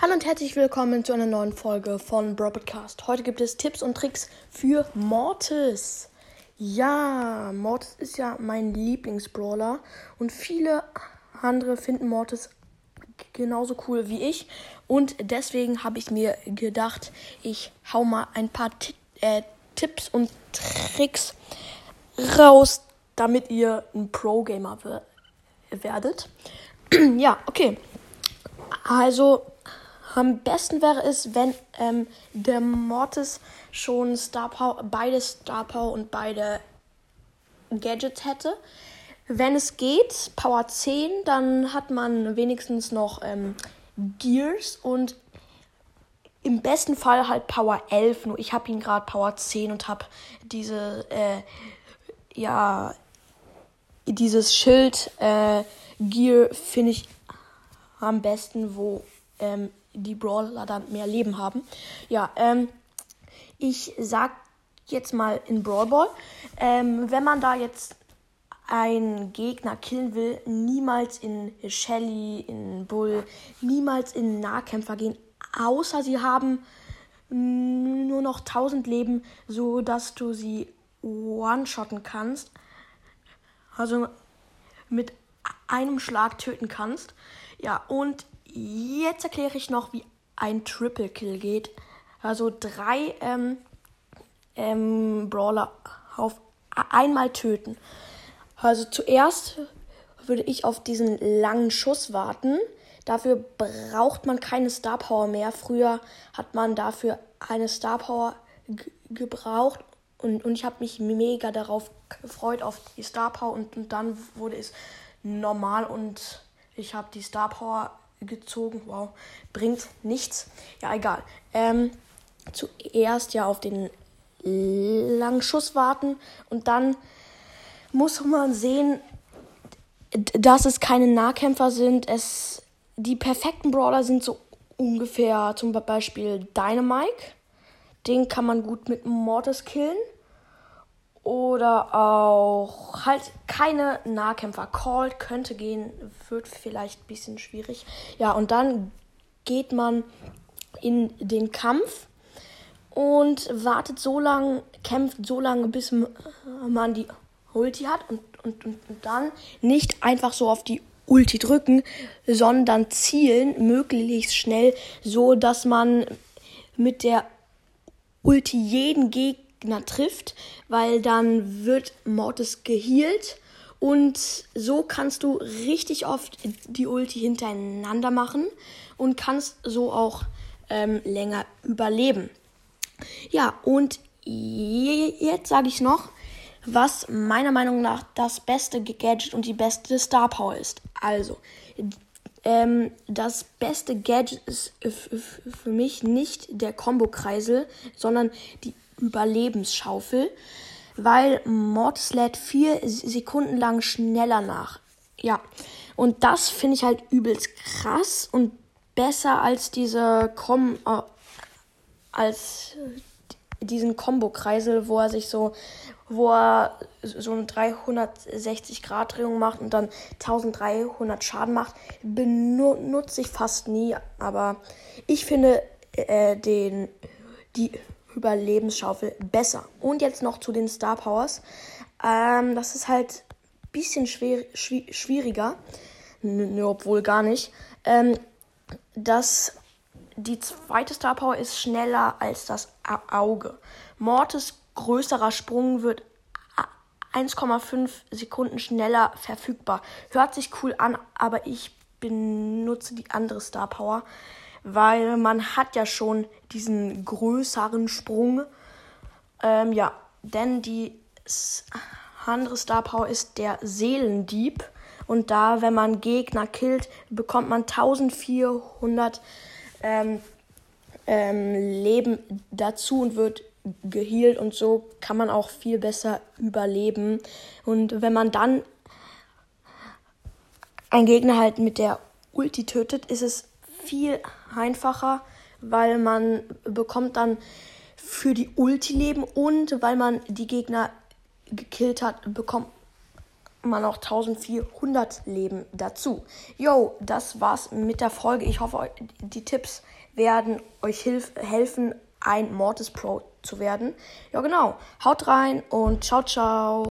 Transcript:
Hallo und herzlich willkommen zu einer neuen Folge von Broadcast. Heute gibt es Tipps und Tricks für Mortis. Ja, Mortis ist ja mein Lieblingsbrawler und viele andere finden Mortis genauso cool wie ich und deswegen habe ich mir gedacht, ich hau mal ein paar T äh, Tipps und Tricks raus, damit ihr ein Pro-Gamer werdet. ja, okay. Also am besten wäre es, wenn ähm, der Mortis schon Star Power, beide Star Power und beide Gadgets hätte. Wenn es geht, Power 10, dann hat man wenigstens noch ähm, Gears und im besten Fall halt Power 11. Nur ich habe ihn gerade Power 10 und habe diese, äh, ja, dieses Schild äh, Gear finde ich am besten, wo ähm, die Brawler dann mehr Leben haben. Ja, ähm, ich sag jetzt mal in Brawl Ball, ähm, wenn man da jetzt einen Gegner killen will, niemals in Shelly, in Bull, niemals in Nahkämpfer gehen, außer sie haben nur noch 1000 Leben, so dass du sie one-shotten kannst. Also mit einem Schlag töten kannst. Ja, und Jetzt erkläre ich noch, wie ein Triple Kill geht. Also drei ähm, ähm, Brawler auf einmal töten. Also zuerst würde ich auf diesen langen Schuss warten. Dafür braucht man keine Star Power mehr. Früher hat man dafür eine Star Power gebraucht und, und ich habe mich mega darauf gefreut, auf die Star Power und, und dann wurde es normal und ich habe die Star Power gezogen. Wow, bringt nichts. Ja, egal. Ähm, zuerst ja auf den langen Schuss warten und dann muss man sehen, dass es keine Nahkämpfer sind. Es, die perfekten Brawler sind so ungefähr zum Beispiel Dynamike. Den kann man gut mit Mortis killen. Oder auch halt keine Nahkämpfer. Called könnte gehen, wird vielleicht ein bisschen schwierig. Ja, und dann geht man in den Kampf und wartet so lange, kämpft so lange, bis man die Ulti hat und, und, und, und dann nicht einfach so auf die Ulti drücken, sondern zielen möglichst schnell, so dass man mit der Ulti jeden Gegner Gegner trifft, weil dann wird Mortis gehealt und so kannst du richtig oft die Ulti hintereinander machen und kannst so auch ähm, länger überleben. Ja, und jetzt sage ich noch, was meiner Meinung nach das beste Gadget und die beste Star Power ist. Also, ähm, das beste Gadget ist für mich nicht der Combo-Kreisel, sondern die Überlebensschaufel, weil Mortis lädt vier Sekunden lang schneller nach. Ja, und das finde ich halt übelst krass und besser als diese Com äh, als diesen Combo-Kreisel, wo er sich so, wo er so eine 360 Grad Drehung macht und dann 1300 Schaden macht, benutze ich fast nie. Aber ich finde äh, den die Überlebensschaufel besser. Und jetzt noch zu den Star Powers. Ähm, das ist halt ein bisschen schwer, schwi schwieriger. Nö, obwohl gar nicht. Ähm, das, die zweite Star Power ist schneller als das Auge. Mortis größerer Sprung wird 1,5 Sekunden schneller verfügbar. Hört sich cool an, aber ich benutze die andere Star Power weil man hat ja schon diesen größeren Sprung. Ähm, ja, denn die andere Star Power ist der Seelendieb. Und da, wenn man Gegner killt, bekommt man 1400 ähm, ähm, Leben dazu und wird geheilt. Und so kann man auch viel besser überleben. Und wenn man dann einen Gegner halt mit der Ulti tötet, ist es viel einfacher, weil man bekommt dann für die Ulti Leben und weil man die Gegner gekillt hat, bekommt man noch 1400 Leben dazu. Yo, das war's mit der Folge. Ich hoffe, die Tipps werden euch hilf helfen, ein Mortis Pro zu werden. Ja, genau. Haut rein und ciao, ciao.